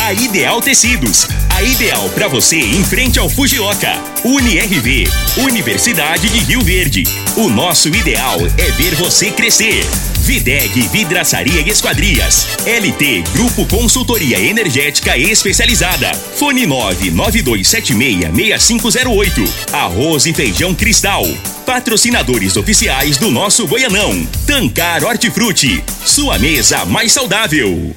A Ideal Tecidos. A ideal para você em frente ao Fujioka. UniRV. Universidade de Rio Verde. O nosso ideal é ver você crescer. Videg Vidraçaria e Esquadrias. LT Grupo Consultoria Energética Especializada. Fone 992766508. Arroz e Feijão Cristal. Patrocinadores oficiais do nosso Goianão. Tancar Hortifruti. Sua mesa mais saudável.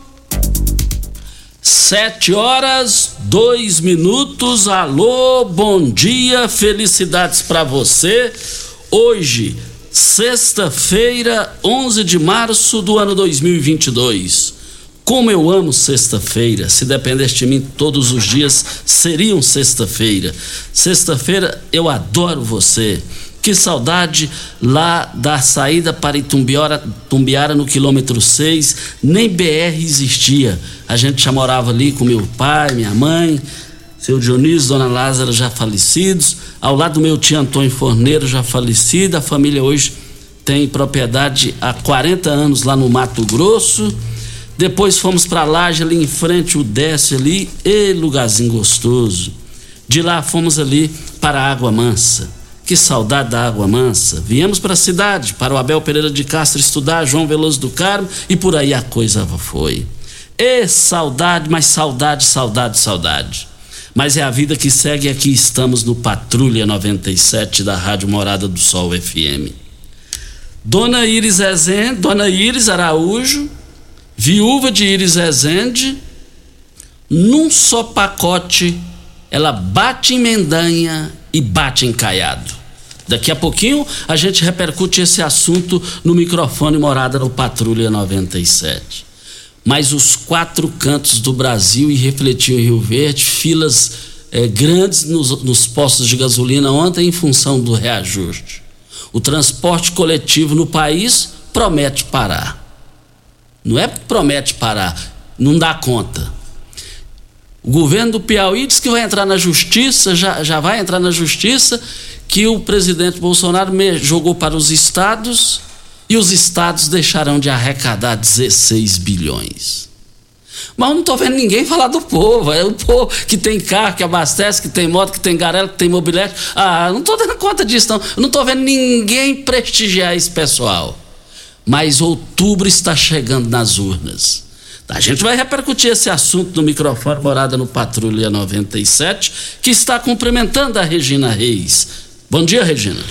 Sete horas, dois minutos. Alô, bom dia, felicidades para você. Hoje, sexta-feira, 11 de março do ano 2022. Como eu amo sexta-feira. Se dependesse de mim, todos os dias seriam sexta-feira. Sexta-feira, eu adoro você. Que saudade lá da saída para Itumbiara, Tumbiara no quilômetro 6, nem BR existia. A gente já morava ali com meu pai, minha mãe, seu Dionísio, dona Lázara já falecidos, ao lado do meu tio Antônio Forneiro já falecido. A família hoje tem propriedade há 40 anos lá no Mato Grosso. Depois fomos para Laje, ali em frente, o Desce ali, e lugarzinho gostoso. De lá fomos ali para a Água Mansa que saudade da água mansa. Viemos para a cidade, para o Abel Pereira de Castro estudar, João Veloso do Carmo, e por aí a coisa foi. E saudade, mas saudade, saudade, saudade. Mas é a vida que segue aqui estamos no Patrulha 97 da Rádio Morada do Sol FM. Dona Iris Rezende, Dona Iris Araújo, viúva de Iris Rezende, num só pacote, ela bate em Mendanha e bate em Caiado. Daqui a pouquinho a gente repercute esse assunto no microfone Morada no Patrulha 97. Mas os quatro cantos do Brasil e refletiu em Rio Verde, filas é, grandes nos, nos postos de gasolina ontem em função do reajuste. O transporte coletivo no país promete parar. Não é promete parar, não dá conta. O governo do Piauí diz que vai entrar na justiça, já, já vai entrar na justiça, que o presidente Bolsonaro jogou para os estados e os estados deixarão de arrecadar 16 bilhões. Mas eu não estou vendo ninguém falar do povo. É o povo que tem carro, que abastece, que tem moto, que tem garela, que tem mobilete. Ah, não estou dando conta disso, não. Eu não estou vendo ninguém prestigiar esse pessoal. Mas outubro está chegando nas urnas. A gente vai repercutir esse assunto no microfone Morada no Patrulha 97, que está cumprimentando a Regina Reis. Bom dia, Regina.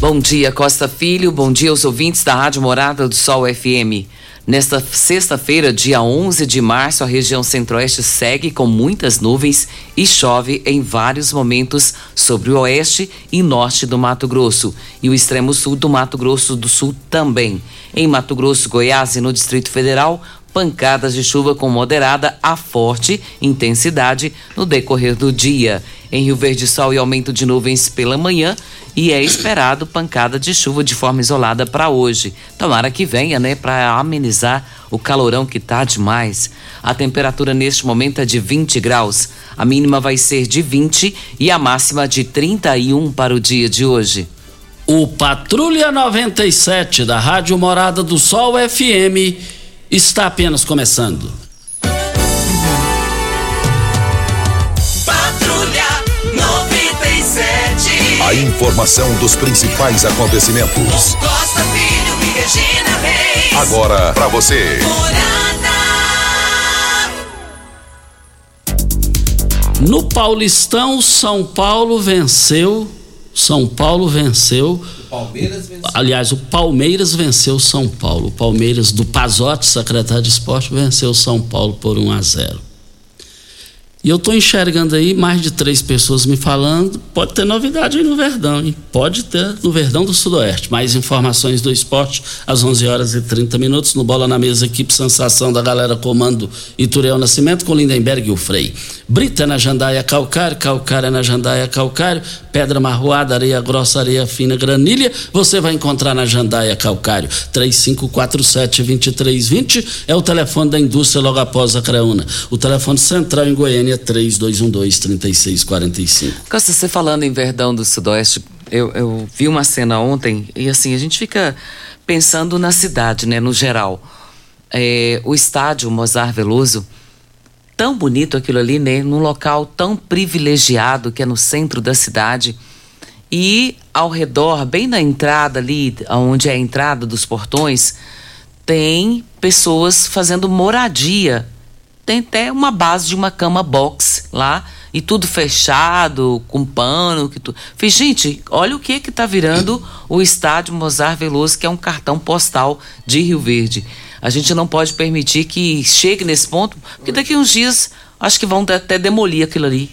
Bom dia, Costa Filho. Bom dia aos ouvintes da Rádio Morada do Sol FM. Nesta sexta-feira, dia 11 de março, a região centro-oeste segue com muitas nuvens e chove em vários momentos sobre o oeste e norte do Mato Grosso e o extremo sul do Mato Grosso do Sul também. Em Mato Grosso, Goiás e no Distrito Federal, pancadas de chuva com moderada a forte intensidade no decorrer do dia. Em Rio Verde, sol e aumento de nuvens pela manhã e é esperado pancada de chuva de forma isolada para hoje. Tomara que venha, né, para amenizar o calorão que tá demais. A temperatura neste momento é de 20 graus. A mínima vai ser de 20 e a máxima de 31 para o dia de hoje. O Patrulha 97 da Rádio Morada do Sol FM está apenas começando. Patrulha 97. A informação dos principais acontecimentos. Costa Filho e Regina Reis. Agora para você. No Paulistão, São Paulo venceu são Paulo venceu. Palmeiras venceu. Aliás, o Palmeiras venceu São Paulo. O Palmeiras do Pazotti, secretário de esporte, venceu São Paulo por 1 a 0. E eu estou enxergando aí mais de três pessoas me falando. Pode ter novidade aí no Verdão, hein? Pode ter no Verdão do Sudoeste. Mais informações do esporte às 11 horas e 30 minutos. No Bola na Mesa, equipe Sensação da galera comando Ituriel Nascimento com Lindenberg e o Frei. Brita na Jandaia Calcário, Calcário na Jandaia Calcário, Pedra Marroada, Areia Grossa, Areia Fina, Granilha. Você vai encontrar na Jandaia Calcário. 3547-2320 é o telefone da indústria logo após a Creuna. O telefone central em Goiânia 3212-3645. Costa, você falando em Verdão do Sudoeste, eu, eu vi uma cena ontem e assim, a gente fica pensando na cidade, né, no geral. É, o estádio Mozart Veloso, tão bonito aquilo ali, né, num local tão privilegiado que é no centro da cidade. E ao redor, bem na entrada ali, onde é a entrada dos portões, tem pessoas fazendo moradia tem até uma base de uma cama box lá e tudo fechado, com pano, que tu... Falei, gente, olha o que que tá virando o estádio Mozart Veloso, que é um cartão postal de Rio Verde. A gente não pode permitir que chegue nesse ponto, porque daqui uns dias acho que vão até demolir aquilo ali.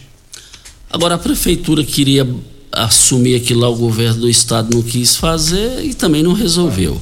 Agora a prefeitura queria assumir aquilo lá, o governo do estado não quis fazer e também não resolveu.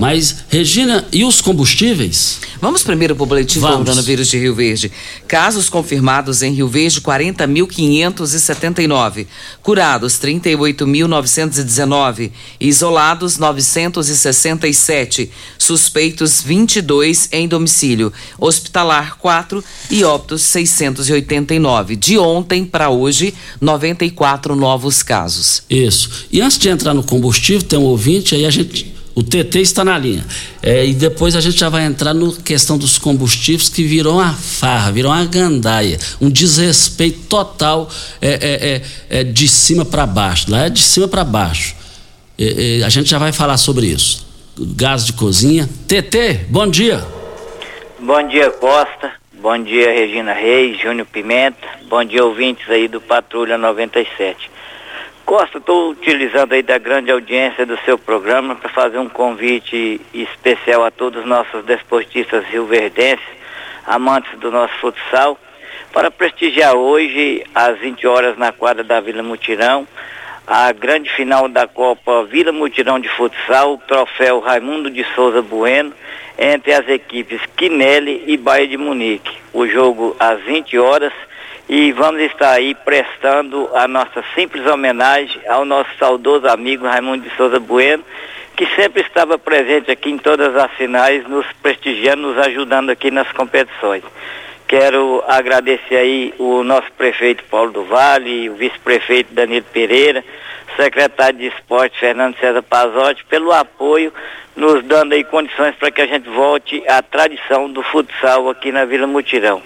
Mas, Regina, e os combustíveis? Vamos primeiro para o boletim do Vamos. coronavírus de Rio Verde. Casos confirmados em Rio Verde, 40.579. Curados, 38.919. Isolados, 967. Suspeitos, 22 em domicílio. Hospitalar, 4 e óbitos, 689. De ontem para hoje, 94 novos casos. Isso. E antes de entrar no combustível, tem um ouvinte, aí a gente. O TT está na linha. É, e depois a gente já vai entrar na questão dos combustíveis, que virou uma farra, virou uma gandaia. Um desrespeito total é, é, é, é de cima para baixo. Lá é de cima para baixo. É, a gente já vai falar sobre isso. Gás de cozinha. TT, bom dia. Bom dia, Costa. Bom dia, Regina Reis, Júnior Pimenta. Bom dia, ouvintes aí do Patrulha 97. Costa, estou utilizando aí da grande audiência do seu programa para fazer um convite especial a todos os nossos desportistas rioverdenses, amantes do nosso futsal, para prestigiar hoje, às 20 horas, na quadra da Vila Mutirão, a grande final da Copa Vila Mutirão de Futsal, troféu Raimundo de Souza Bueno, entre as equipes Quinelli e Bahia de Munique. O jogo às 20 horas e vamos estar aí prestando a nossa simples homenagem ao nosso saudoso amigo Raimundo de Souza Bueno, que sempre estava presente aqui em todas as finais, nos prestigiando, nos ajudando aqui nas competições. Quero agradecer aí o nosso prefeito Paulo do Vale, o vice-prefeito Danilo Pereira, secretário de esporte Fernando César Pazotti, pelo apoio, nos dando aí condições para que a gente volte à tradição do futsal aqui na Vila Mutirão.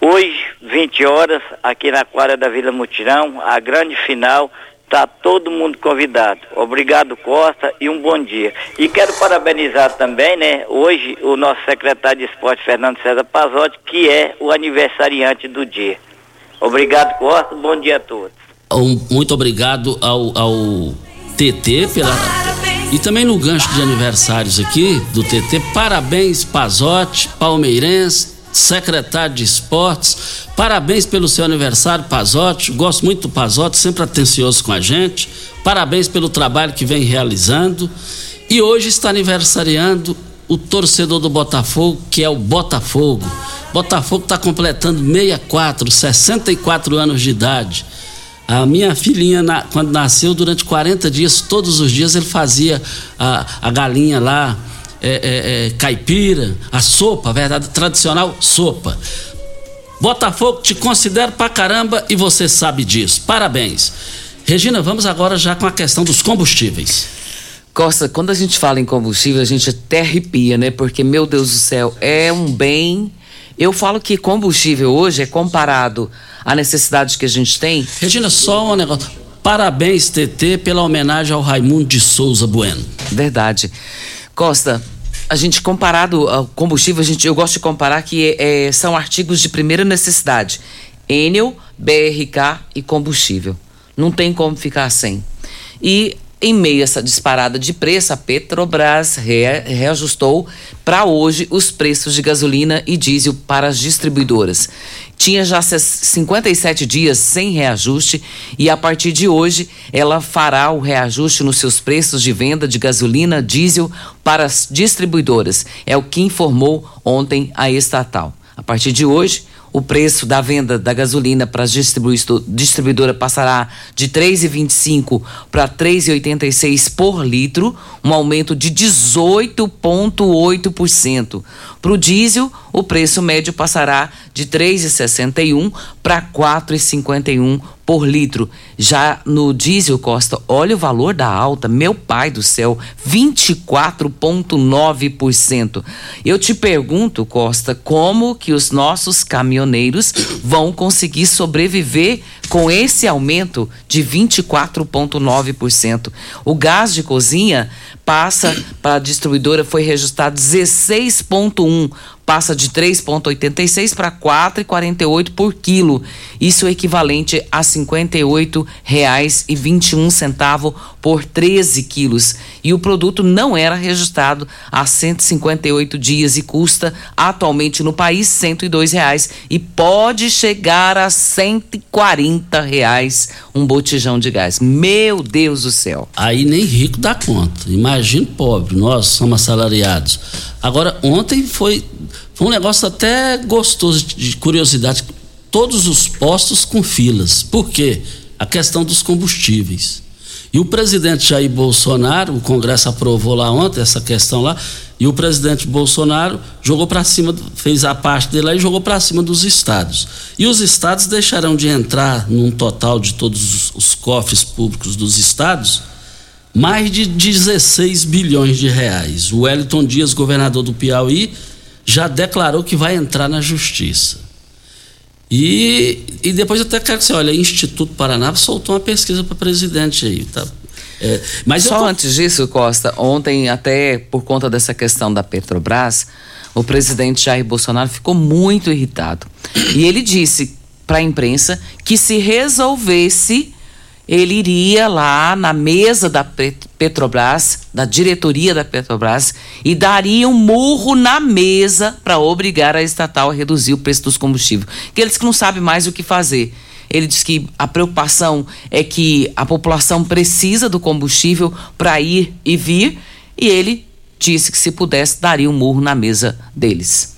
Hoje, 20 horas, aqui na quadra da Vila Mutirão, a grande final, está todo mundo convidado. Obrigado, Costa, e um bom dia. E quero parabenizar também, né, hoje, o nosso secretário de esporte, Fernando César Pazotti, que é o aniversariante do dia. Obrigado, Costa, bom dia a todos. Muito obrigado ao, ao TT pela. E também no gancho de aniversários aqui do TT, parabéns Pazotti, palmeirense, secretário de esportes. Parabéns pelo seu aniversário, Pazotti. Gosto muito do Pazotti, sempre atencioso com a gente. Parabéns pelo trabalho que vem realizando. E hoje está aniversariando o torcedor do Botafogo, que é o Botafogo. Botafogo está completando 64, 64 anos de idade. A minha filhinha, quando nasceu, durante 40 dias, todos os dias ele fazia a, a galinha lá, é, é, é, caipira, a sopa, a verdade, tradicional sopa. Botafogo te considero pra caramba e você sabe disso. Parabéns. Regina, vamos agora já com a questão dos combustíveis. Costa, quando a gente fala em combustível, a gente até arrepia, né? Porque, meu Deus do céu, é um bem. Eu falo que combustível hoje é comparado à necessidade que a gente tem. Regina, só um negócio. Parabéns, TT, pela homenagem ao Raimundo de Souza Bueno. Verdade. Costa, a gente comparado ao combustível, a gente, eu gosto de comparar que é, são artigos de primeira necessidade. Enel, BRK e combustível. Não tem como ficar sem. E em meio a essa disparada de preço, a Petrobras reajustou para hoje os preços de gasolina e diesel para as distribuidoras. Tinha já 57 dias sem reajuste e a partir de hoje ela fará o reajuste nos seus preços de venda de gasolina, diesel para as distribuidoras. É o que informou ontem a estatal. A partir de hoje, o preço da venda da gasolina para as distribuidoras passará de 3,25 para 3,86 por litro, um aumento de 18,8%. Para o diesel, o preço médio passará de 3,61 para 4,51 por litro. Já no diesel, Costa, olha o valor da alta, meu pai do céu, 24,9%. Eu te pergunto, Costa, como que os nossos caminhoneiros vão conseguir sobreviver com esse aumento de 24,9%? O gás de cozinha passa para a distribuidora, foi registrado 16,1% passa de 3,86 para 4,48 por quilo. Isso é equivalente a R$ 58,21 por 13 quilos. E o produto não era registrado há 158 dias e custa atualmente no país 102 reais e pode chegar a 140 reais um botijão de gás. Meu Deus do céu. Aí nem rico dá conta. Imagine pobre, nós somos assalariados. Agora, ontem foi foi um negócio até gostoso de curiosidade. Todos os postos com filas. Por quê? A questão dos combustíveis. E o presidente Jair Bolsonaro, o Congresso aprovou lá ontem essa questão lá, e o presidente Bolsonaro jogou para cima, fez a parte dele lá e jogou para cima dos estados. E os estados deixarão de entrar num total de todos os, cofres públicos dos estados mais de 16 bilhões de reais. O Wellington Dias, governador do Piauí, já declarou que vai entrar na justiça. E, e depois até quero que você olhe, Instituto Paraná soltou uma pesquisa para presidente aí, tá? É, mas Só antes disso, Costa, ontem, até por conta dessa questão da Petrobras, o presidente Jair Bolsonaro ficou muito irritado. E ele disse para a imprensa que se resolvesse ele iria lá na mesa da Petrobras, da diretoria da Petrobras, e daria um murro na mesa para obrigar a estatal a reduzir o preço dos combustíveis. Que eles que não sabem mais o que fazer. Ele diz que a preocupação é que a população precisa do combustível para ir e vir, e ele disse que se pudesse daria um murro na mesa deles.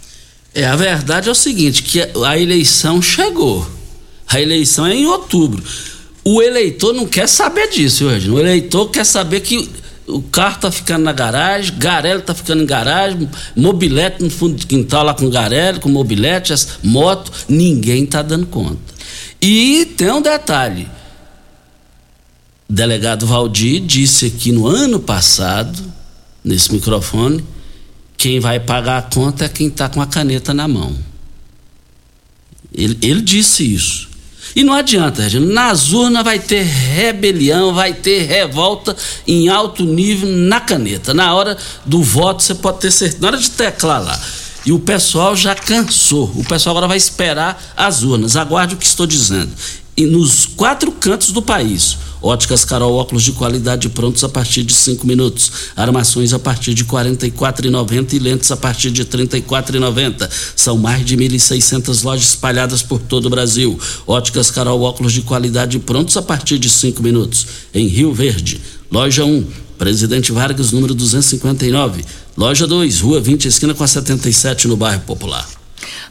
É, a verdade é o seguinte, que a eleição chegou. A eleição é em outubro. O eleitor não quer saber disso, Regina. O eleitor quer saber que o carro tá ficando na garagem, Garelli tá ficando em garagem, mobilete no fundo de quintal lá com Garelli, com mobilete, as moto, ninguém tá dando conta. E tem um detalhe. O delegado Valdir disse aqui no ano passado, nesse microfone, quem vai pagar a conta é quem está com a caneta na mão. Ele, ele disse isso. E não adianta, Regina, nas urnas vai ter rebelião, vai ter revolta em alto nível na caneta. Na hora do voto, você pode ter certeza, na hora de teclar lá. E o pessoal já cansou. O pessoal agora vai esperar as urnas. Aguarde o que estou dizendo. E nos quatro cantos do país Óticas Carol, óculos de qualidade prontos a partir de 5 minutos. Armações a partir de R$ 44,90 e lentes a partir de R$ 34,90. São mais de 1.600 lojas espalhadas por todo o Brasil. Óticas Carol, óculos de qualidade prontos a partir de 5 minutos. Em Rio Verde. Loja 1, Presidente Vargas, número 259. Loja 2, Rua 20, esquina com a 77, no bairro Popular.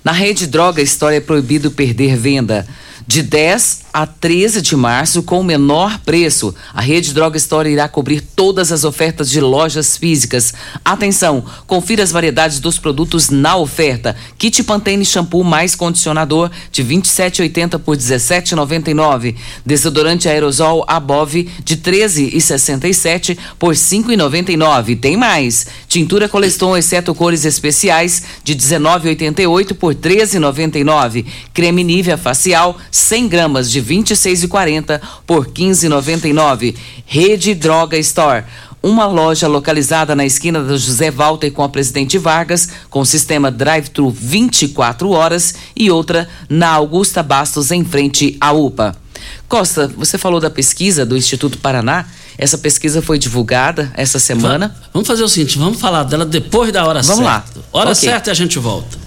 Na rede Droga, história é proibido perder venda de 10 a 13 de março com o menor preço. A Rede Droga Store irá cobrir todas as ofertas de lojas físicas. Atenção, confira as variedades dos produtos na oferta. Kit Pantene shampoo mais condicionador de 27,80 por 17,99. Desodorante aerosol Above de 13,67 por 5,99. Tem mais. Tintura Coleston exceto cores especiais de 19,88 por 13,99. Creme Nivea facial 100 gramas de 26,40 por 15,99. Rede Droga Store uma loja localizada na esquina da José Walter com a Presidente Vargas, com sistema drive-thru 24 horas, e outra na Augusta Bastos, em frente à UPA. Costa, você falou da pesquisa do Instituto Paraná. Essa pesquisa foi divulgada essa semana. Vamos fazer o seguinte, vamos falar dela depois da hora vamos certa. Vamos lá. Hora okay. certa e a gente volta.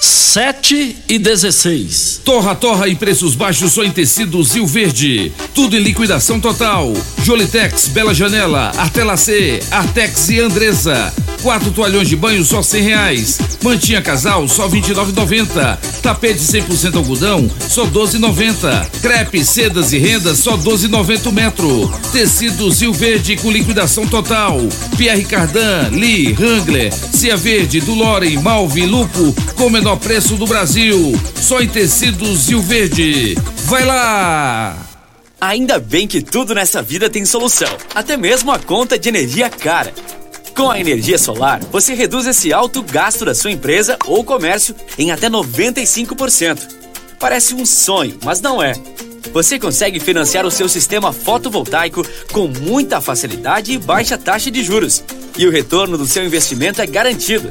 7 e 16. Torra, torra e preços baixos só em tecidos Rio Verde. Tudo em liquidação total. Jolitex, Bela Janela, Artela C, Artex e Andresa. Quatro toalhões de banho só cem reais. Mantinha casal só vinte e. Tapete 100% algodão só doze noventa. Crepe, sedas e rendas só doze noventa metro. Tecidos Rio Verde com liquidação total. Pierre Cardan, Lee, Wrangler, Cia Verde, Dulore, Malve, Lupo com menor menor preço do Brasil. Só em tecidos Rio Verde. Vai lá! Ainda bem que tudo nessa vida tem solução, até mesmo a conta de energia cara. Com a energia solar, você reduz esse alto gasto da sua empresa ou comércio em até 95%. Parece um sonho, mas não é. Você consegue financiar o seu sistema fotovoltaico com muita facilidade e baixa taxa de juros. E o retorno do seu investimento é garantido.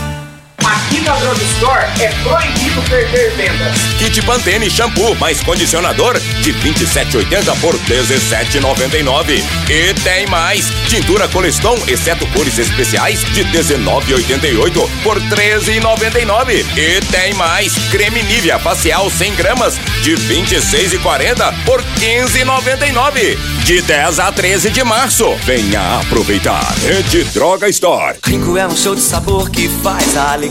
Aqui na Drugstore é proibido perder vendas. Kit Pantene Shampoo mais condicionador de 27,80 por 17,99. E tem mais. Tintura Coleston, exceto cores especiais, de 19,88 por 13,99. E tem mais. Creme Nivea facial 100 gramas de 26,40 por 15,99. De 10 a 13 de março. Venha aproveitar. Rede Droga Store. Rico é um show de sabor que faz a alegria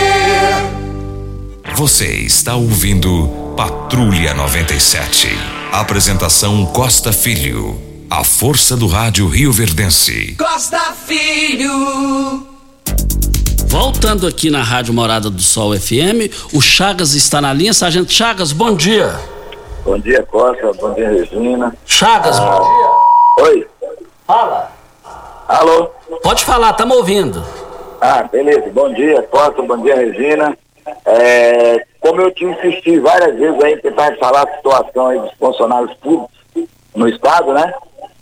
Você está ouvindo Patrulha 97. Apresentação Costa Filho. A força do rádio Rio Verdense. Costa Filho. Voltando aqui na Rádio Morada do Sol FM, o Chagas está na linha. Sargento Chagas, bom dia. Bom dia, Costa. Bom dia, Regina. Chagas, ah, bom dia. Oi. Fala. Alô? Pode falar, estamos ouvindo. Ah, beleza. Bom dia, Costa. Bom dia, Regina. É, como eu te insisti várias vezes aí, tentar falar a situação aí dos funcionários públicos no estado, né?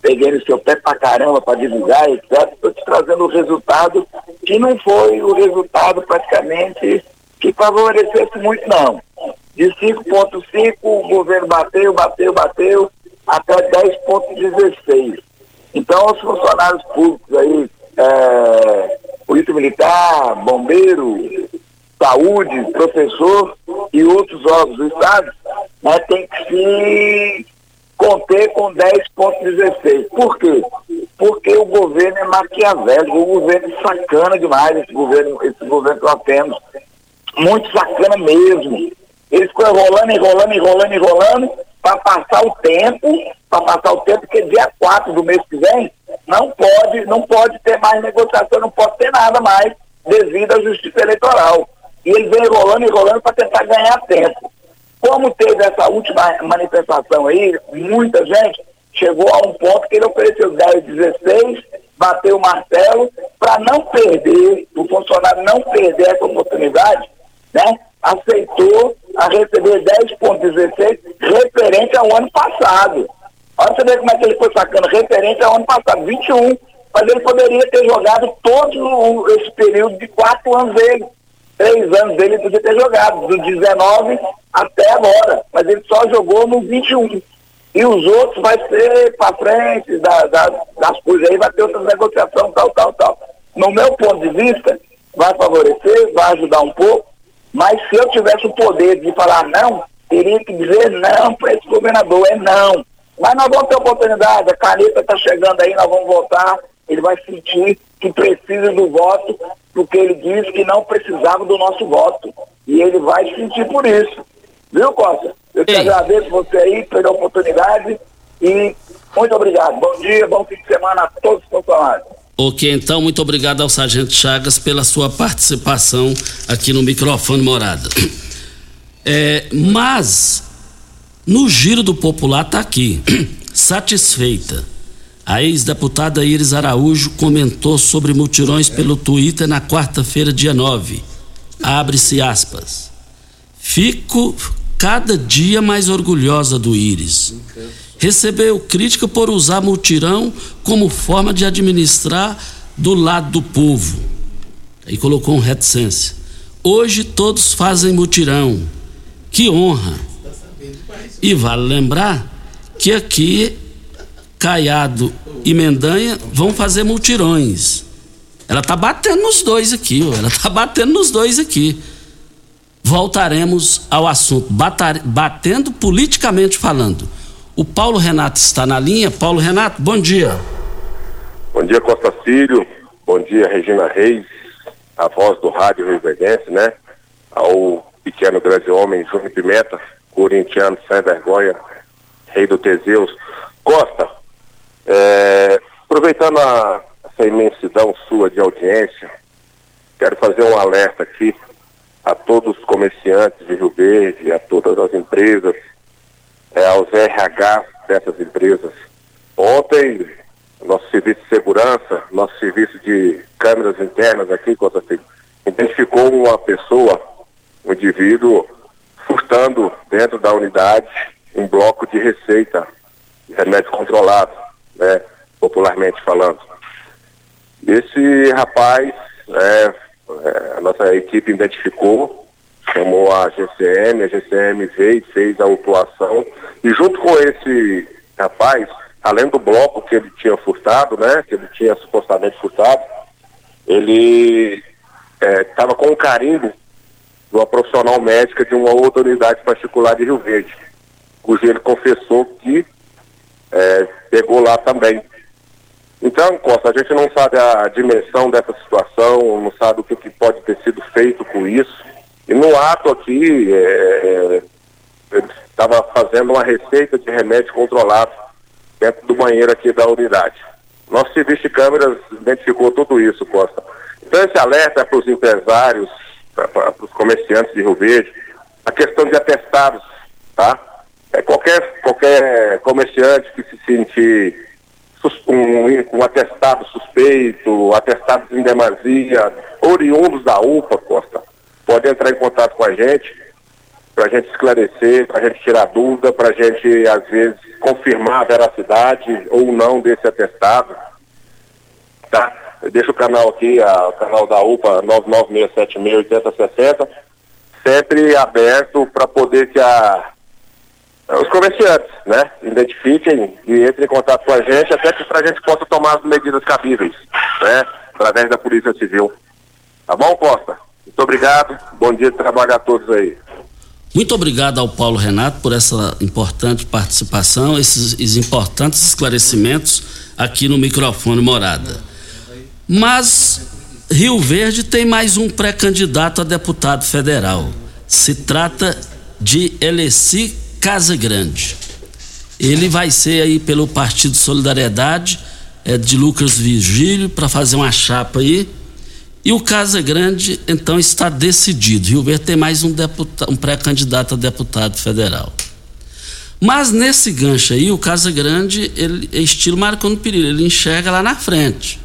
Peguei no seu pé pra caramba para divulgar, etc. Estou te trazendo o resultado que não foi o resultado praticamente que favorecesse muito, não. De 5,5 o governo bateu, bateu, bateu, até 10,16. Então os funcionários públicos aí, é, polícia militar, bombeiro, saúde, professor e outros órgãos do Estado, né, tem que se contei com 10,16. Por quê? Porque o governo é maquiavélico, o governo é sacana demais, esse governo, esse governo que nós temos. Muito sacana mesmo. Eles ficam enrolando, enrolando, enrolando, enrolando, para passar o tempo, para passar o tempo, porque dia 4 do mês que vem não pode, não pode ter mais negociação, não pode ter nada mais devido à justiça eleitoral. E ele vem enrolando, enrolando para tentar ganhar tempo. Como teve essa última manifestação aí, muita gente chegou a um ponto que ele ofereceu 10, 16, bateu o martelo, para não perder, o funcionário não perder essa oportunidade, né? Aceitou a receber 10,16 referente ao ano passado. Olha você como é que ele foi sacando, referente ao ano passado, 21. Mas ele poderia ter jogado todo esse período de quatro anos dele três anos dele podia ter jogado, do 19 até agora, mas ele só jogou no 21. E os outros vai ser para frente da, da, das coisas aí, vai ter outra negociação, tal, tal, tal. No meu ponto de vista, vai favorecer, vai ajudar um pouco, mas se eu tivesse o poder de falar não, teria que dizer não para esse governador, é não. Mas nós vamos ter oportunidade, a caneta está chegando aí, nós vamos votar, ele vai sentir que precisa do voto, porque ele disse que não precisava do nosso voto. E ele vai sentir por isso. Viu, Costa? Eu te Ei. agradeço você aí pela oportunidade e muito obrigado. Bom dia, bom fim de semana a todos os funcionários. Ok, então, muito obrigado ao Sargento Chagas pela sua participação aqui no microfone Morada. É, mas, no giro do popular está aqui, satisfeita a ex-deputada Iris Araújo comentou sobre mutirões pelo Twitter na quarta-feira, dia 9. Abre-se aspas. Fico cada dia mais orgulhosa do Iris. Recebeu crítica por usar mutirão como forma de administrar do lado do povo. Aí colocou um reticência. Hoje todos fazem mutirão. Que honra. E vale lembrar que aqui Caiado e Mendanha vão fazer multirões. Ela tá batendo nos dois aqui, ó. ela tá batendo nos dois aqui. Voltaremos ao assunto, batar, batendo politicamente falando. O Paulo Renato está na linha. Paulo Renato, bom dia. Bom dia, Costa Filho. Bom dia, Regina Reis, a voz do rádio Rio Verdense, né? Ao pequeno grande homem, Júnior Pimenta, corintiano sem vergonha, rei do Teseus. Costa, é, aproveitando a, essa imensidão sua de audiência, quero fazer um alerta aqui a todos os comerciantes de Rio Verde, a todas as empresas, é, aos RH dessas empresas. Ontem, nosso serviço de segurança, nosso serviço de câmeras internas aqui, identificou uma pessoa, um indivíduo, furtando dentro da unidade um bloco de receita de remédio controlado né, popularmente falando. Esse rapaz, é, é, a nossa equipe identificou, chamou a GCM, a GCM veio fez a autuação, e junto com esse rapaz, além do bloco que ele tinha furtado, né, que ele tinha supostamente furtado, ele estava é, com o carimbo de uma profissional médica de uma outra unidade particular de Rio Verde, cujo ele confessou que é, pegou lá também. Então, Costa, a gente não sabe a dimensão dessa situação, não sabe o que, que pode ter sido feito com isso. E no ato aqui, é, ele estava fazendo uma receita de remédio controlado dentro do banheiro aqui da unidade. Nosso serviço de câmeras identificou tudo isso, Costa. Então esse alerta é para os empresários, para os comerciantes de Rio Verde, a questão de atestados, tá? É, qualquer, qualquer comerciante que se sentir um, um atestado suspeito, atestados em demasia, oriundos da UPA, Costa, pode entrar em contato com a gente para a gente esclarecer, para a gente tirar dúvida, para a gente, às vezes, confirmar a veracidade ou não desse atestado. Tá? Deixa o canal aqui, a, o canal da UPA 996768060, sempre aberto para poder que a os comerciantes, né? Identifiquem e entrem em contato com a gente, até que para a gente possa tomar as medidas cabíveis, né? Através da Polícia Civil. Tá bom, Costa? Muito obrigado. Bom dia de trabalho a todos aí. Muito obrigado ao Paulo Renato por essa importante participação, esses, esses importantes esclarecimentos aqui no microfone Morada. Mas Rio Verde tem mais um pré-candidato a deputado federal. Se trata de Eleci Casagrande. Ele vai ser aí pelo Partido Solidariedade, é de Lucas Virgílio, para fazer uma chapa aí. E o Casa Grande, então, está decidido. Rio Verde tem mais um, um pré-candidato a deputado federal. Mas nesse gancho aí, o Casa Grande, ele é estilo Marconi Perillo, ele enxerga lá na frente.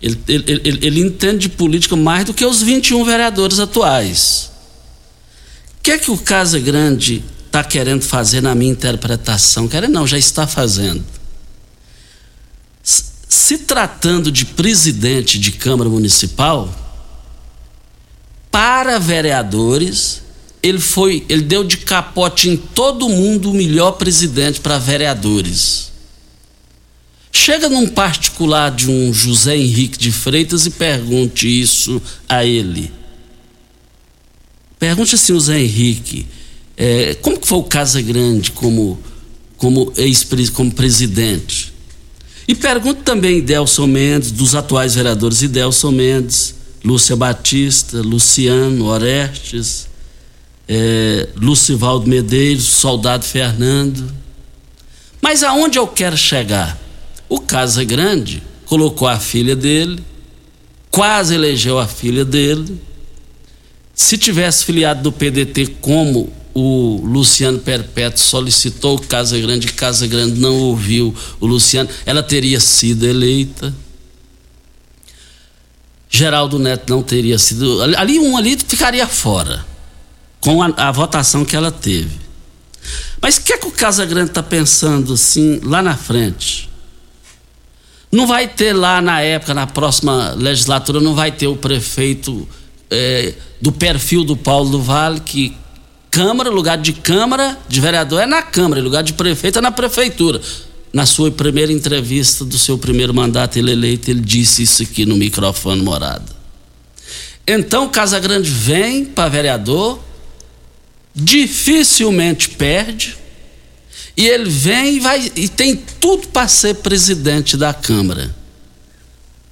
Ele, ele, ele, ele, entende de política mais do que os 21 vereadores atuais. O que é que o Casa Grande está querendo fazer na minha interpretação? Querendo não, já está fazendo. Se tratando de presidente de Câmara Municipal, para vereadores, ele foi, ele deu de capote em todo mundo o melhor presidente para vereadores. Chega num particular de um José Henrique de Freitas e pergunte isso a ele. Pergunte assim, José Henrique, é, como que foi o Casa Grande como, como, ex como presidente? E pergunto também Delson Mendes, dos atuais vereadores Idelson Mendes, Lúcia Batista, Luciano Orestes, é, Lucivaldo Medeiros, Soldado Fernando. Mas aonde eu quero chegar? O Casa Grande colocou a filha dele, quase elegeu a filha dele. Se tivesse filiado do PDT como o Luciano Perpétuo solicitou Casa Grande, Casa Grande não ouviu o Luciano, ela teria sido eleita. Geraldo Neto não teria sido. Ali um ali ficaria fora, com a, a votação que ela teve. Mas o que é que o Casa Grande está pensando assim lá na frente? Não vai ter lá na época, na próxima legislatura, não vai ter o prefeito é, do perfil do Paulo do Vale, que Câmara, lugar de Câmara, de vereador é na Câmara, lugar de prefeito é na Prefeitura. Na sua primeira entrevista do seu primeiro mandato, ele eleito, ele disse isso aqui no microfone morada. Então, Casa Grande vem para vereador, dificilmente perde, e ele vem e, vai, e tem tudo para ser presidente da Câmara.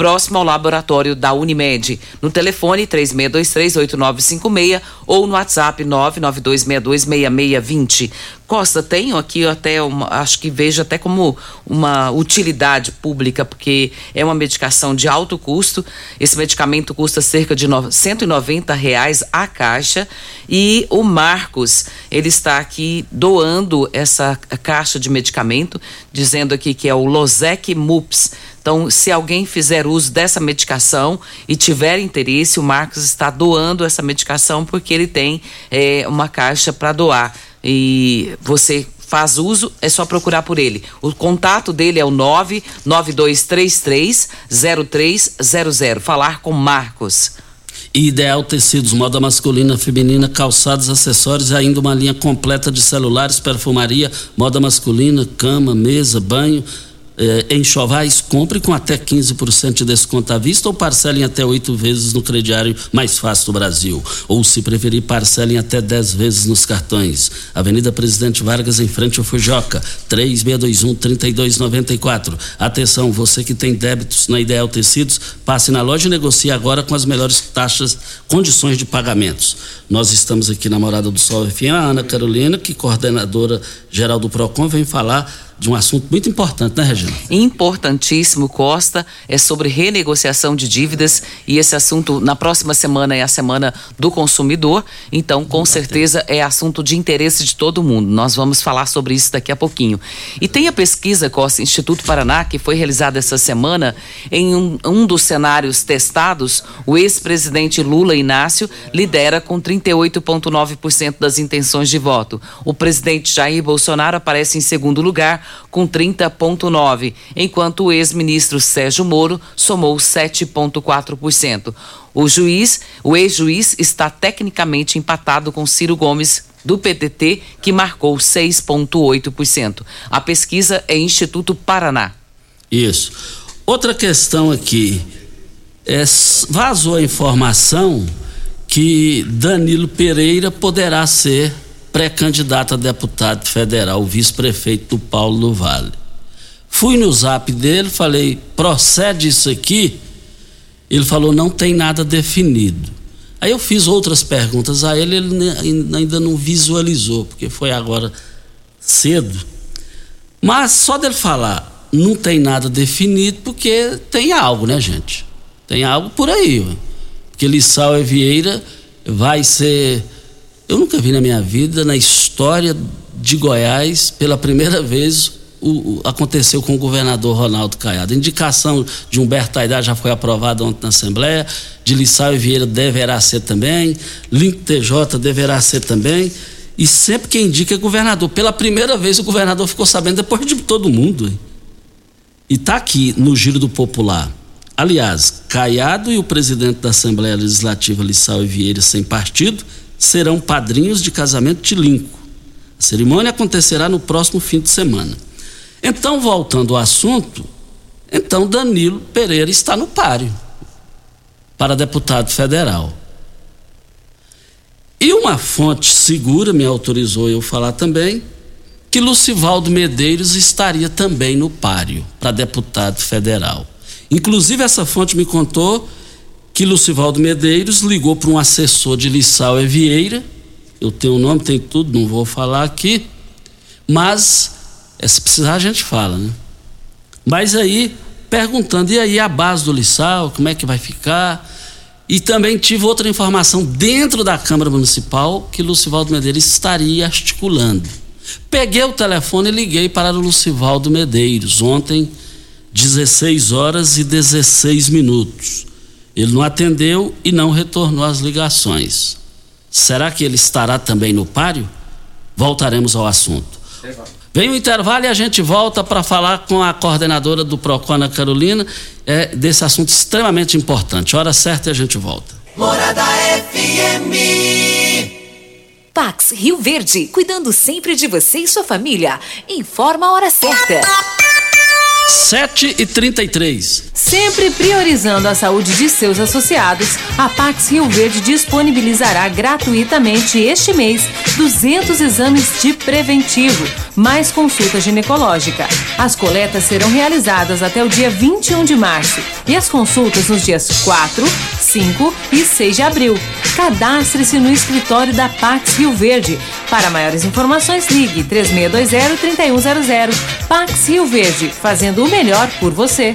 próximo ao laboratório da Unimed. No telefone 36238956 ou no WhatsApp 992626620. Costa, tenho aqui até uma, acho que vejo até como uma utilidade pública, porque é uma medicação de alto custo. Esse medicamento custa cerca de no, 190 reais a caixa. E o Marcos, ele está aqui doando essa caixa de medicamento, dizendo aqui que é o Losec Mups. Então, se alguém fizer uso dessa medicação e tiver interesse, o Marcos está doando essa medicação porque ele tem é, uma caixa para doar e você faz uso, é só procurar por ele. O contato dele é o 99233 0300. Falar com Marcos. Ideal Tecidos, moda masculina, feminina, calçados, acessórios ainda uma linha completa de celulares, perfumaria, moda masculina, cama, mesa, banho eh, enxovais, compre com até 15% de desconto à vista ou parcelem até oito vezes no crediário mais fácil do Brasil. Ou, se preferir, parcelem até 10 vezes nos cartões. Avenida Presidente Vargas, em frente ao Fujoca, 3621-3294. Atenção, você que tem débitos na Ideal Tecidos, passe na loja e negocie agora com as melhores taxas, condições de pagamentos. Nós estamos aqui na Morada do Sol FM, a Ana Carolina, que coordenadora geral do PROCON, vem falar de um assunto muito importante, né, Regina? Importantíssimo, Costa, é sobre renegociação de dívidas e esse assunto na próxima semana é a semana do consumidor, então com certeza é assunto de interesse de todo mundo. Nós vamos falar sobre isso daqui a pouquinho. E tem a pesquisa, Costa, Instituto Paraná, que foi realizada essa semana, em um, um dos cenários testados, o ex-presidente Lula Inácio lidera com 38,9% das intenções de voto. O presidente Jair Bolsonaro aparece em segundo lugar com 30,9%, enquanto o ex-ministro Sérgio Moro somou 7,4%. O juiz, o ex-juiz, está tecnicamente empatado com Ciro Gomes, do PTT, que marcou 6,8%. A pesquisa é Instituto Paraná. Isso. Outra questão aqui. É, vazou a informação que Danilo Pereira poderá ser pré-candidato a deputado federal, vice-prefeito do Paulo do Vale. Fui no zap dele, falei, procede isso aqui? Ele falou, não tem nada definido. Aí eu fiz outras perguntas a ele, ele ainda não visualizou, porque foi agora cedo. Mas só dele falar, não tem nada definido, porque tem algo, né, gente? Tem algo por aí. Porque Lissau Vieira vai ser eu nunca vi na minha vida, na história de Goiás, pela primeira vez, o, o, aconteceu com o governador Ronaldo Caiado. A indicação de Humberto Aidar já foi aprovada ontem na Assembleia, de Lissau e Vieira deverá ser também, Link TJ deverá ser também. E sempre quem indica é governador. Pela primeira vez o governador ficou sabendo depois de todo mundo. E está aqui no Giro do Popular. Aliás, Caiado e o presidente da Assembleia Legislativa, Lissau e Vieira, sem partido, serão padrinhos de casamento de Linco. A cerimônia acontecerá no próximo fim de semana. Então, voltando ao assunto, então Danilo Pereira está no páreo para deputado federal. E uma fonte segura me autorizou eu falar também que Lucivaldo Medeiros estaria também no páreo para deputado federal. Inclusive, essa fonte me contou que Lucivaldo Medeiros ligou para um assessor de Lissau Vieira, eu tenho o nome, tem tudo, não vou falar aqui, mas é, se precisar a gente fala, né? Mas aí, perguntando, e aí a base do Lissau, como é que vai ficar? E também tive outra informação dentro da Câmara Municipal que Lucivaldo Medeiros estaria articulando. Peguei o telefone e liguei para o Lucivaldo Medeiros, ontem, 16 horas e 16 minutos. Ele não atendeu e não retornou às ligações. Será que ele estará também no páreo? Voltaremos ao assunto. Vem o intervalo e a gente volta para falar com a coordenadora do Procona Carolina é, desse assunto extremamente importante. Hora certa e a gente volta. Morada FM. Pax Rio Verde, cuidando sempre de você e sua família. Informa a hora certa. 7 e 33 Sempre priorizando a saúde de seus associados, a Pax Rio Verde disponibilizará gratuitamente este mês 200 exames de preventivo, mais consulta ginecológica. As coletas serão realizadas até o dia 21 de março e as consultas nos dias 4, 5 e 6 de abril. Cadastre-se no escritório da Pax Rio Verde. Para maiores informações, ligue 3620-3100. Pax Rio Verde, fazendo o melhor por você.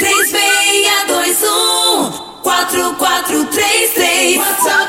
3621 4433 WhatsApp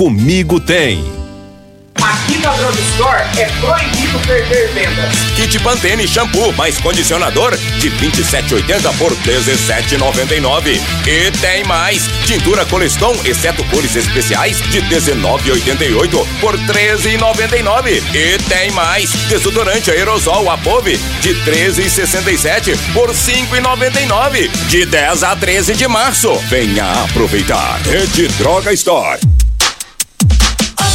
Comigo tem. Aqui Química Drugstore é proibido perder vendas. Kit Pantene Shampoo mais condicionador de 27,80 por 17,99. E tem mais. Tintura Coleston, exceto cores especiais, de 19,88 por 13,99. E tem mais. Desodorante aerosol Apove de 13,67 por 5,99. De 10 a 13 de março. Venha aproveitar. Rede Droga Store.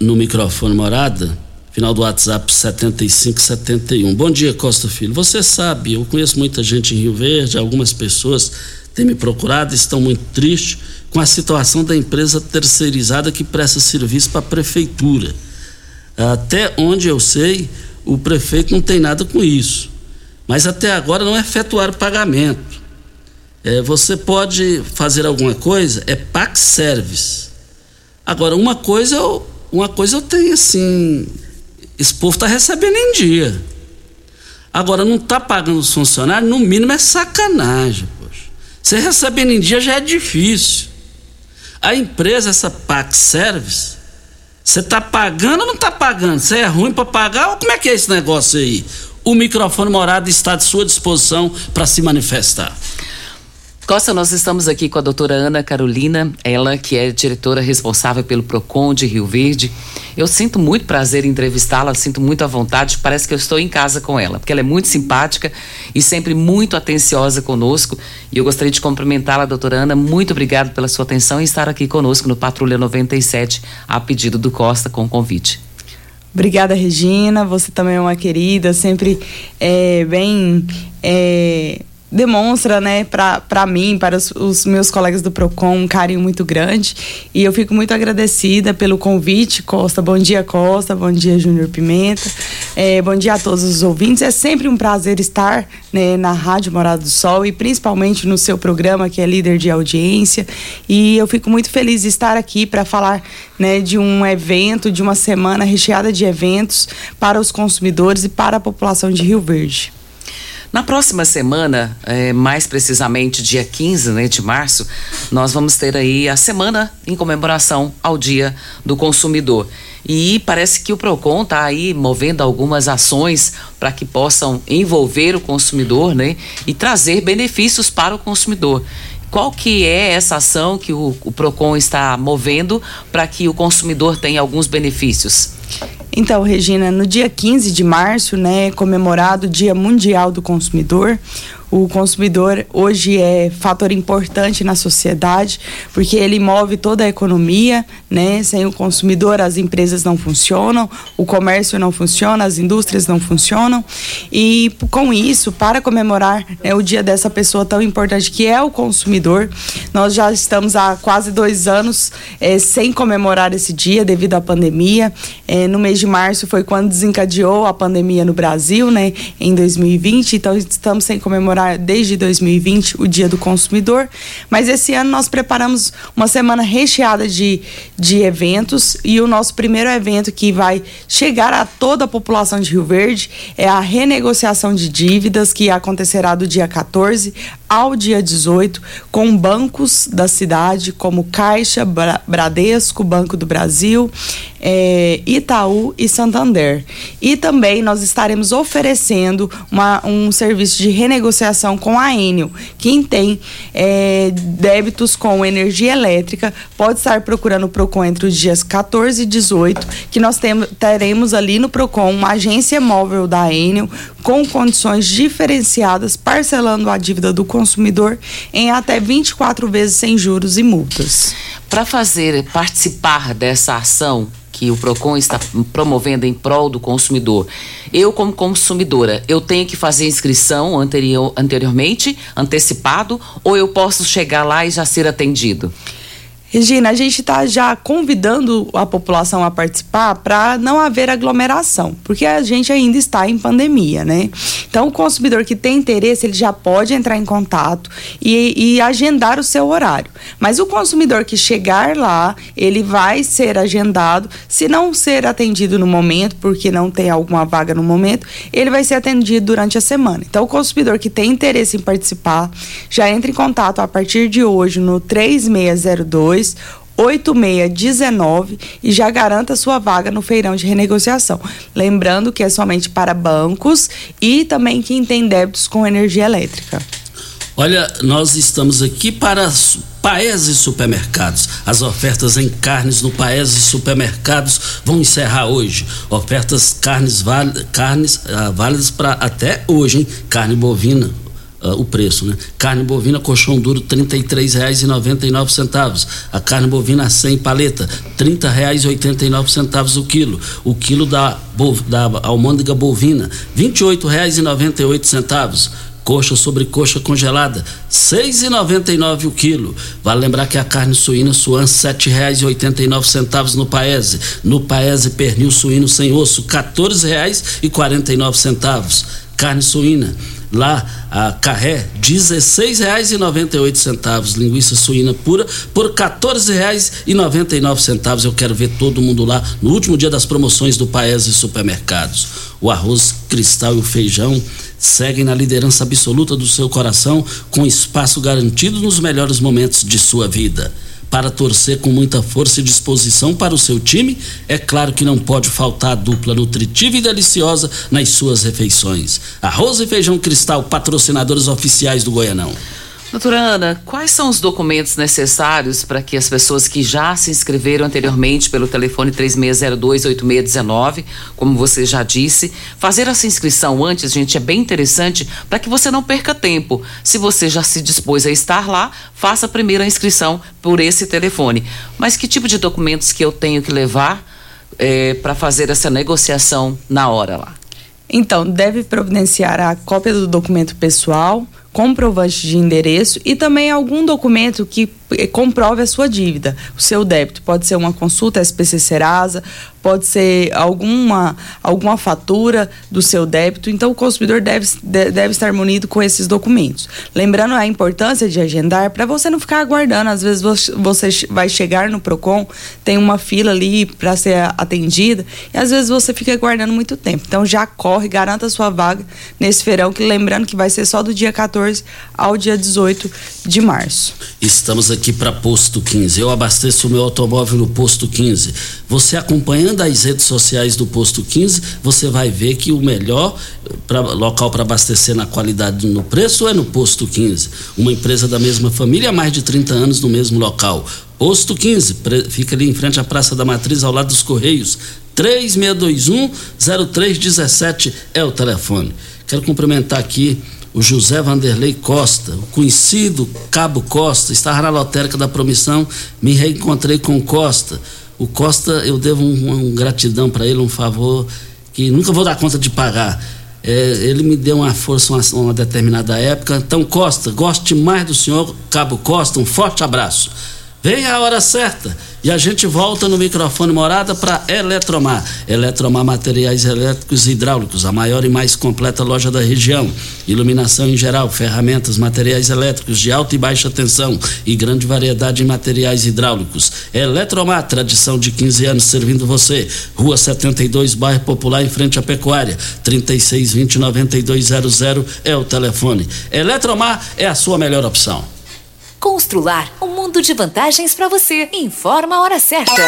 no microfone morada, final do WhatsApp 7571. Bom dia, Costa Filho. Você sabe, eu conheço muita gente em Rio Verde, algumas pessoas têm me procurado, estão muito tristes com a situação da empresa terceirizada que presta serviço para a prefeitura. Até onde eu sei, o prefeito não tem nada com isso. Mas até agora não efetuaram pagamento. É, você pode fazer alguma coisa, é Pax Service. Agora, uma coisa eu, uma coisa eu tenho assim, esse povo está recebendo em dia. Agora, não está pagando os funcionários, no mínimo é sacanagem, poxa. Você recebendo em dia já é difícil. A empresa, essa Pax Service, você está pagando ou não está pagando? Você é ruim para pagar ou como é que é esse negócio aí? O microfone morado está à sua disposição para se manifestar. Costa, nós estamos aqui com a doutora Ana Carolina, ela que é diretora responsável pelo PROCON de Rio Verde. Eu sinto muito prazer em entrevistá-la, sinto muito à vontade, parece que eu estou em casa com ela, porque ela é muito simpática e sempre muito atenciosa conosco. E eu gostaria de cumprimentá-la, doutora Ana, muito obrigado pela sua atenção e estar aqui conosco no Patrulha 97, a pedido do Costa, com o convite. Obrigada, Regina. Você também é uma querida, sempre é, bem. É, demonstra, né, para mim, para os, os, meus colegas do Procon, um carinho muito grande. E eu fico muito agradecida pelo convite, Costa. Bom dia, Costa. Bom dia, Júnior Pimenta. É, bom dia a todos os ouvintes. É sempre um prazer estar né, na Rádio Morada do Sol e principalmente no seu programa, que é líder de audiência. E eu fico muito feliz de estar aqui para falar né, de um evento, de uma semana recheada de eventos para os consumidores e para a população de Rio Verde. Na próxima semana, é, mais precisamente dia 15 né, de março, nós vamos ter aí a semana em comemoração ao Dia do Consumidor. E parece que o PROCON está aí movendo algumas ações para que possam envolver o consumidor né, e trazer benefícios para o consumidor. Qual que é essa ação que o, o PROCON está movendo para que o consumidor tenha alguns benefícios? Então, Regina, no dia 15 de março, né, comemorado o Dia Mundial do Consumidor. O consumidor hoje é fator importante na sociedade, porque ele move toda a economia, né? Sem o consumidor as empresas não funcionam, o comércio não funciona, as indústrias não funcionam. E com isso, para comemorar né, o dia dessa pessoa tão importante que é o consumidor, nós já estamos há quase dois anos é, sem comemorar esse dia devido à pandemia. É, no mês de março foi quando desencadeou a pandemia no Brasil, né? Em 2020, então estamos sem comemorar comemorar desde 2020 o Dia do Consumidor, mas esse ano nós preparamos uma semana recheada de, de eventos e o nosso primeiro evento que vai chegar a toda a população de Rio Verde é a renegociação de dívidas que acontecerá do dia 14 ao dia 18 com bancos da cidade como Caixa, Bradesco, Banco do Brasil, é, Itaú e Santander. E também nós estaremos oferecendo uma, um serviço de renegociação com a Enel. Quem tem é, débitos com energia elétrica pode estar procurando o PROCON entre os dias 14 e 18, que nós teremos ali no PROCON uma agência móvel da Enel com condições diferenciadas, parcelando a dívida do consumidor em até 24 vezes sem juros e multas. Para fazer participar dessa ação, que o Procon está promovendo em prol do consumidor. Eu, como consumidora, eu tenho que fazer inscrição anterior, anteriormente, antecipado, ou eu posso chegar lá e já ser atendido? Regina, a gente está já convidando a população a participar para não haver aglomeração, porque a gente ainda está em pandemia, né? Então, o consumidor que tem interesse, ele já pode entrar em contato e, e agendar o seu horário. Mas o consumidor que chegar lá, ele vai ser agendado. Se não ser atendido no momento, porque não tem alguma vaga no momento, ele vai ser atendido durante a semana. Então, o consumidor que tem interesse em participar, já entra em contato a partir de hoje no 3602 8619 e já garanta sua vaga no feirão de renegociação. Lembrando que é somente para bancos e também quem tem débitos com energia elétrica. Olha, nós estamos aqui para Paese Supermercados. As ofertas em carnes no Paese Supermercados vão encerrar hoje. Ofertas carnes, carnes ah, válidas para até hoje, hein? Carne bovina, Uh, o preço, né? Carne bovina colchão duro R$ 33,99. A carne bovina sem paleta R$ 30,89 o quilo. O quilo da, da almôndega bovina R$ 28,98. Coxa sobre coxa congelada, R$ 6,99 o quilo. Vale lembrar que a carne suína suan R$ 7,89 no Paese. No Paese pernil suíno sem osso, R$ 14,49. Carne suína lá a carré R$ 16,98 linguiça suína pura por R$ 14,99 eu quero ver todo mundo lá no último dia das promoções do Paese Supermercados. O arroz cristal e o feijão seguem na liderança absoluta do seu coração com espaço garantido nos melhores momentos de sua vida para torcer com muita força e disposição para o seu time, é claro que não pode faltar a dupla nutritiva e deliciosa nas suas refeições. Arroz e feijão cristal, patrocinadores oficiais do Goianão. Doutora Ana, quais são os documentos necessários para que as pessoas que já se inscreveram anteriormente pelo telefone 3602-8619, como você já disse, fazer essa inscrição antes, gente, é bem interessante para que você não perca tempo. Se você já se dispôs a estar lá, faça a primeira inscrição por esse telefone. Mas que tipo de documentos que eu tenho que levar é, para fazer essa negociação na hora lá? Então, deve providenciar a cópia do documento pessoal comprovante de endereço e também algum documento que comprove a sua dívida, o seu débito. Pode ser uma consulta SPC Serasa, pode ser alguma, alguma fatura do seu débito. Então, o consumidor deve, deve estar munido com esses documentos. Lembrando a importância de agendar para você não ficar aguardando. Às vezes você vai chegar no PROCON, tem uma fila ali para ser atendida e às vezes você fica aguardando muito tempo. Então, já corre, garanta a sua vaga nesse feirão, que lembrando que vai ser só do dia 14 ao dia 18 de março. Estamos aqui para Posto 15. Eu abasteço o meu automóvel no Posto 15. Você acompanhando as redes sociais do Posto 15, você vai ver que o melhor pra, local para abastecer na qualidade no preço é no Posto 15. Uma empresa da mesma família há mais de 30 anos no mesmo local. Posto 15, fica ali em frente à Praça da Matriz, ao lado dos Correios. 3621-0317 é o telefone. Quero cumprimentar aqui o José Vanderlei Costa, o conhecido Cabo Costa, estava na lotérica da promissão, me reencontrei com o Costa. O Costa, eu devo um, um gratidão para ele, um favor que nunca vou dar conta de pagar. É, ele me deu uma força uma, uma determinada época. Então, Costa, goste mais do senhor Cabo Costa, um forte abraço. Venha a hora certa e a gente volta no microfone morada para Eletromar. Eletromar Materiais Elétricos e Hidráulicos, a maior e mais completa loja da região. Iluminação em geral, ferramentas, materiais elétricos de alta e baixa tensão e grande variedade em materiais hidráulicos. Eletromar, tradição de 15 anos servindo você. Rua 72, bairro Popular, em frente à Pecuária. 3620-9200 é o telefone. Eletromar é a sua melhor opção. Constrular um mundo de vantagens para você. Informa a hora certa.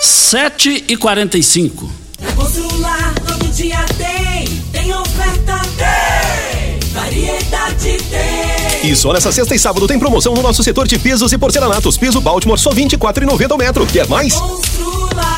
7 e 45 Na Constrular todo dia tem, tem oferta, tem, variedade tem. Isso, nessa sexta e sábado tem promoção no nosso setor de pisos e porcelanatos. Piso Baltimore só R$ 24,90 o metro. Quer mais? Constrular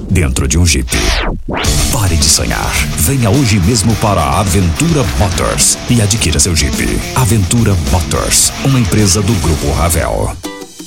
dentro de um Jeep. Pare de sonhar. Venha hoje mesmo para a Aventura Motors e adquira seu Jeep. Aventura Motors, uma empresa do Grupo Ravel.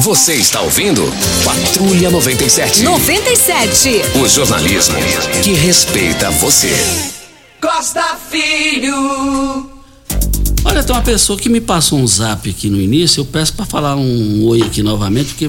Você está ouvindo Patrulha 97. 97. O jornalismo que respeita você. Costa Filho. Olha, tem uma pessoa que me passou um zap aqui no início. Eu peço para falar um oi aqui novamente, porque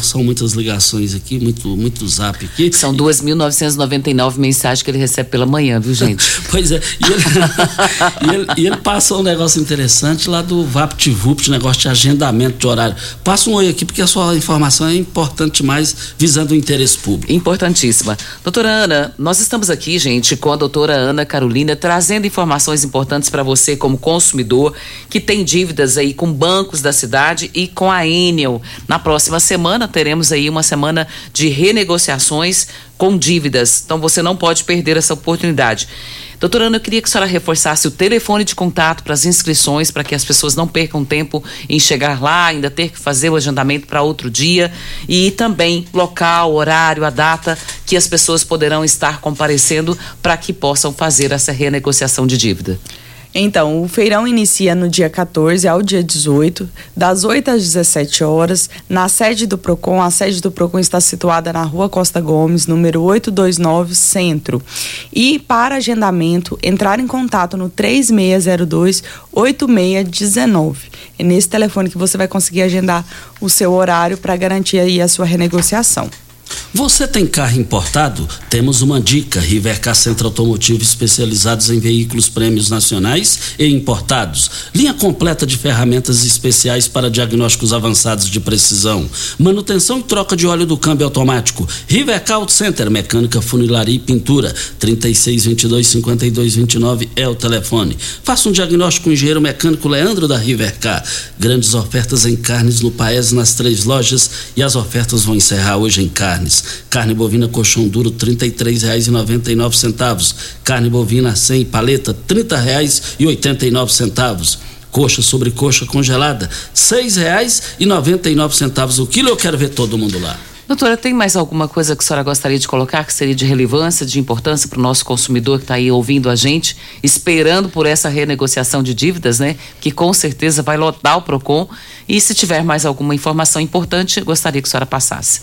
são muitas ligações aqui, muito, muito zap aqui. São 2.999 mensagens que ele recebe pela manhã, viu, gente? pois é. E ele, e ele, e ele passa um negócio interessante lá do VaptVupt, negócio de agendamento de horário. Passa um oi aqui, porque a sua informação é importante mais, visando o interesse público. Importantíssima. Doutora Ana, nós estamos aqui, gente, com a doutora Ana Carolina, trazendo informações importantes para você como consumidor que tem dívidas aí com bancos da cidade e com a Enel. Na próxima semana teremos aí uma semana de renegociações com dívidas. Então você não pode perder essa oportunidade. Doutora Ana, eu queria que a senhora reforçasse o telefone de contato para as inscrições, para que as pessoas não percam tempo em chegar lá, ainda ter que fazer o agendamento para outro dia. E também local, horário, a data que as pessoas poderão estar comparecendo para que possam fazer essa renegociação de dívida. Então, o feirão inicia no dia 14 ao dia 18, das 8 às 17 horas, na sede do Procon. A sede do Procon está situada na Rua Costa Gomes, número 829, Centro. E para agendamento, entrar em contato no 3602 8619. É nesse telefone que você vai conseguir agendar o seu horário para garantir aí a sua renegociação. Você tem carro importado? Temos uma dica: Rivercar Centro Automotivo especializados em veículos prêmios nacionais e importados. Linha completa de ferramentas especiais para diagnósticos avançados de precisão. Manutenção e troca de óleo do câmbio automático. Rivercar Auto Center, mecânica, funilaria e pintura. 3622-5229 é o telefone. Faça um diagnóstico com o engenheiro mecânico Leandro da Rivercar. Grandes ofertas em carnes no Paes nas três lojas e as ofertas vão encerrar hoje em carne Carne bovina colchão duro R$ 33,99. Carne bovina sem paleta R$ 30,89. Coxa sobre coxa congelada R$ 6,99 o quilo. Eu quero ver todo mundo lá. Doutora, tem mais alguma coisa que a senhora gostaria de colocar que seria de relevância, de importância para o nosso consumidor que está aí ouvindo a gente, esperando por essa renegociação de dívidas, né? Que com certeza vai lotar o PROCON. E se tiver mais alguma informação importante, gostaria que a senhora passasse.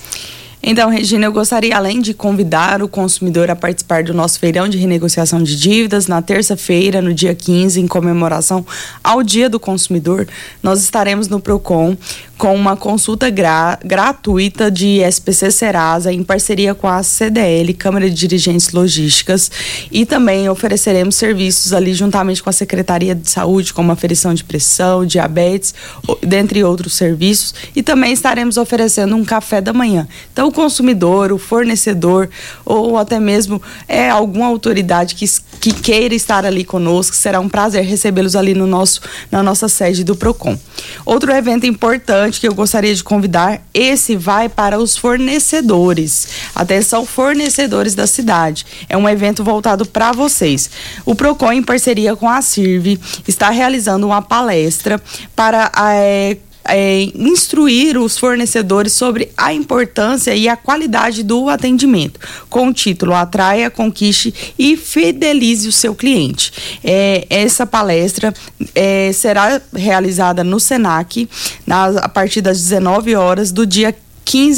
Então, Regina, eu gostaria, além de convidar o consumidor a participar do nosso feirão de renegociação de dívidas, na terça-feira, no dia 15, em comemoração ao Dia do Consumidor, nós estaremos no PROCON com uma consulta gra gratuita de SPC Serasa em parceria com a CDL, Câmara de Dirigentes Logísticas, e também ofereceremos serviços ali juntamente com a Secretaria de Saúde, como aferição de pressão, diabetes, dentre outros serviços, e também estaremos oferecendo um café da manhã. Então, o consumidor, o fornecedor, ou até mesmo é alguma autoridade que, que queira estar ali conosco, será um prazer recebê-los ali no nosso, na nossa sede do PROCON. Outro evento importante que eu gostaria de convidar, esse vai para os fornecedores. Atenção, fornecedores da cidade. É um evento voltado para vocês. O Procon, em parceria com a CIRV, está realizando uma palestra para é, é, instruir os fornecedores sobre a importância e a qualidade do atendimento, com o título Atraia, Conquiste e Fidelize o seu cliente. É, essa palestra é, será realizada no SENAC na, a partir das 19 horas do dia 15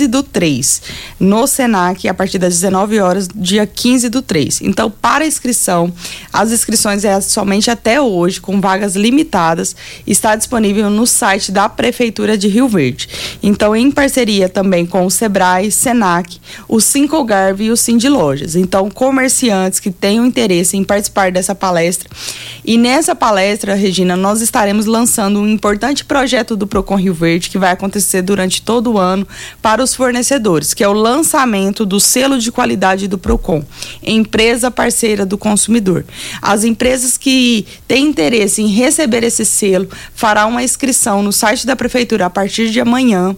do 3, no Senac, a partir das 19 horas, dia 15 do 3. Então, para inscrição, as inscrições é somente até hoje, com vagas limitadas, está disponível no site da Prefeitura de Rio Verde. Então, em parceria também com o Sebrae, Senac, o Sincogarve e o Cindy Lojas. Então, comerciantes que tenham interesse em participar dessa palestra. E nessa palestra, Regina, nós estaremos lançando um importante projeto do Procon Rio Verde que vai acontecer durante todo o ano para os fornecedores, que é o lançamento do selo de qualidade do Procon, empresa parceira do consumidor. As empresas que têm interesse em receber esse selo fará uma inscrição no site da prefeitura a partir de amanhã,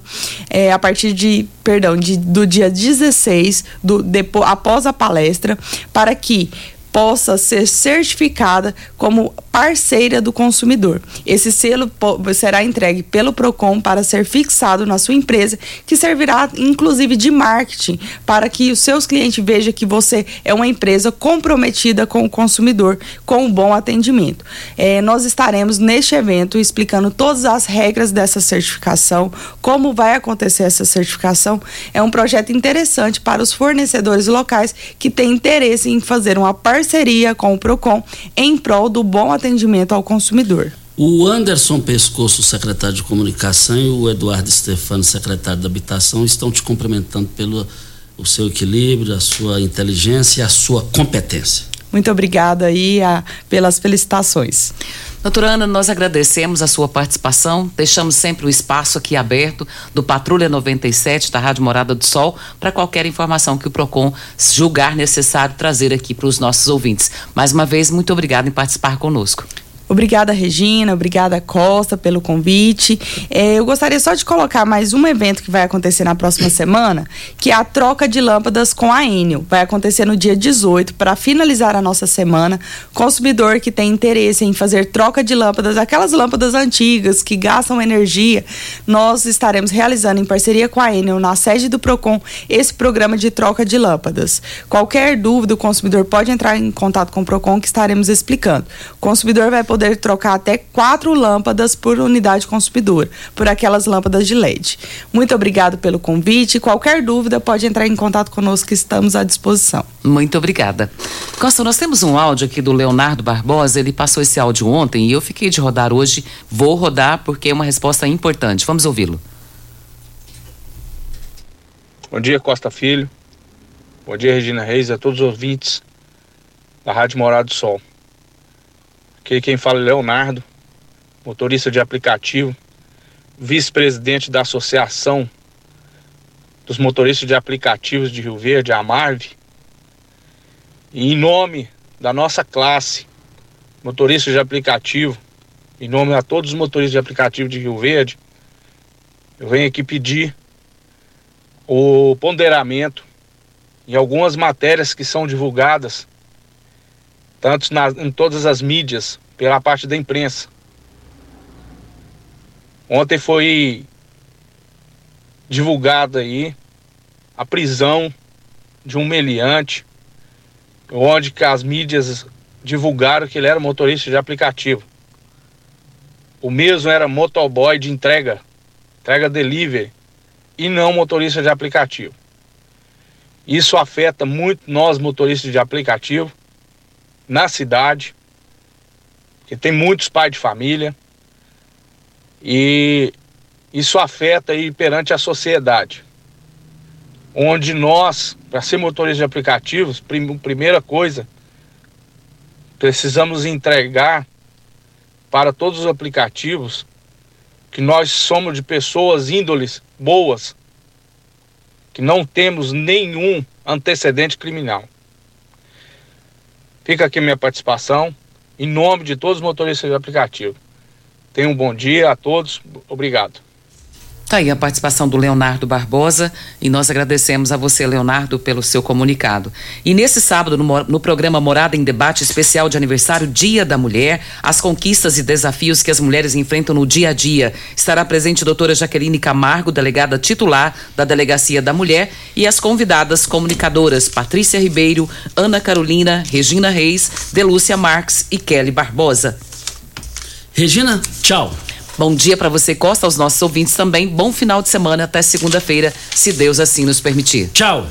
é, a partir de, perdão, de, do dia 16, do, depois, após a palestra, para que possa ser certificada como parceira do consumidor. Esse selo será entregue pelo Procon para ser fixado na sua empresa, que servirá inclusive de marketing para que os seus clientes vejam que você é uma empresa comprometida com o consumidor, com um bom atendimento. É, nós estaremos neste evento explicando todas as regras dessa certificação, como vai acontecer essa certificação. É um projeto interessante para os fornecedores locais que têm interesse em fazer uma parceria parceria com o PROCON em prol do bom atendimento ao consumidor. O Anderson Pescoço, secretário de Comunicação, e o Eduardo Stefano, secretário da Habitação, estão te cumprimentando pelo o seu equilíbrio, a sua inteligência e a sua competência. Muito obrigada aí a, pelas felicitações. Doutora Ana, nós agradecemos a sua participação, deixamos sempre o espaço aqui aberto do Patrulha 97 da Rádio Morada do Sol para qualquer informação que o PROCON julgar necessário trazer aqui para os nossos ouvintes. Mais uma vez, muito obrigada em participar conosco. Obrigada, Regina. Obrigada, Costa, pelo convite. É, eu gostaria só de colocar mais um evento que vai acontecer na próxima semana, que é a troca de lâmpadas com a Enel. Vai acontecer no dia 18, para finalizar a nossa semana. Consumidor que tem interesse em fazer troca de lâmpadas, aquelas lâmpadas antigas que gastam energia, nós estaremos realizando em parceria com a Enel, na sede do PROCON, esse programa de troca de lâmpadas. Qualquer dúvida, o consumidor pode entrar em contato com o PROCON que estaremos explicando. O consumidor vai poder trocar até quatro lâmpadas por unidade consumidora, por aquelas lâmpadas de LED. Muito obrigado pelo convite. Qualquer dúvida pode entrar em contato conosco que estamos à disposição. Muito obrigada. Costa, nós temos um áudio aqui do Leonardo Barbosa, ele passou esse áudio ontem e eu fiquei de rodar hoje. Vou rodar porque é uma resposta importante. Vamos ouvi-lo. Bom dia, Costa Filho. Bom dia, Regina Reis, a todos os ouvintes da Rádio Morado do Sol. Aqui quem fala é Leonardo, motorista de aplicativo, vice-presidente da Associação dos Motoristas de Aplicativos de Rio Verde, a Marve. E em nome da nossa classe, motoristas de aplicativo, em nome a todos os motoristas de aplicativo de Rio Verde, eu venho aqui pedir o ponderamento em algumas matérias que são divulgadas tanto na, em todas as mídias, pela parte da imprensa. Ontem foi divulgado aí a prisão de um meliante, onde as mídias divulgaram que ele era motorista de aplicativo. O mesmo era motoboy de entrega, entrega delivery, e não motorista de aplicativo. Isso afeta muito nós motoristas de aplicativo na cidade, que tem muitos pais de família, e isso afeta aí perante a sociedade. Onde nós, para ser motorista de aplicativos, prim primeira coisa, precisamos entregar para todos os aplicativos que nós somos de pessoas índoles boas, que não temos nenhum antecedente criminal. Fica aqui minha participação, em nome de todos os motoristas de aplicativo. Tenham um bom dia a todos, obrigado. Tá aí a participação do Leonardo Barbosa e nós agradecemos a você, Leonardo, pelo seu comunicado. E nesse sábado, no, no, programa Morada em Debate especial de aniversário Dia da Mulher, as conquistas e desafios que as mulheres enfrentam no dia a dia, estará presente a doutora Jaqueline Camargo, delegada titular da Delegacia da Mulher, e as convidadas comunicadoras Patrícia Ribeiro, Ana Carolina, Regina Reis, Delúcia Marques e Kelly Barbosa. Regina, tchau. Bom dia para você, Costa, aos nossos ouvintes também. Bom final de semana até segunda-feira, se Deus assim nos permitir. Tchau.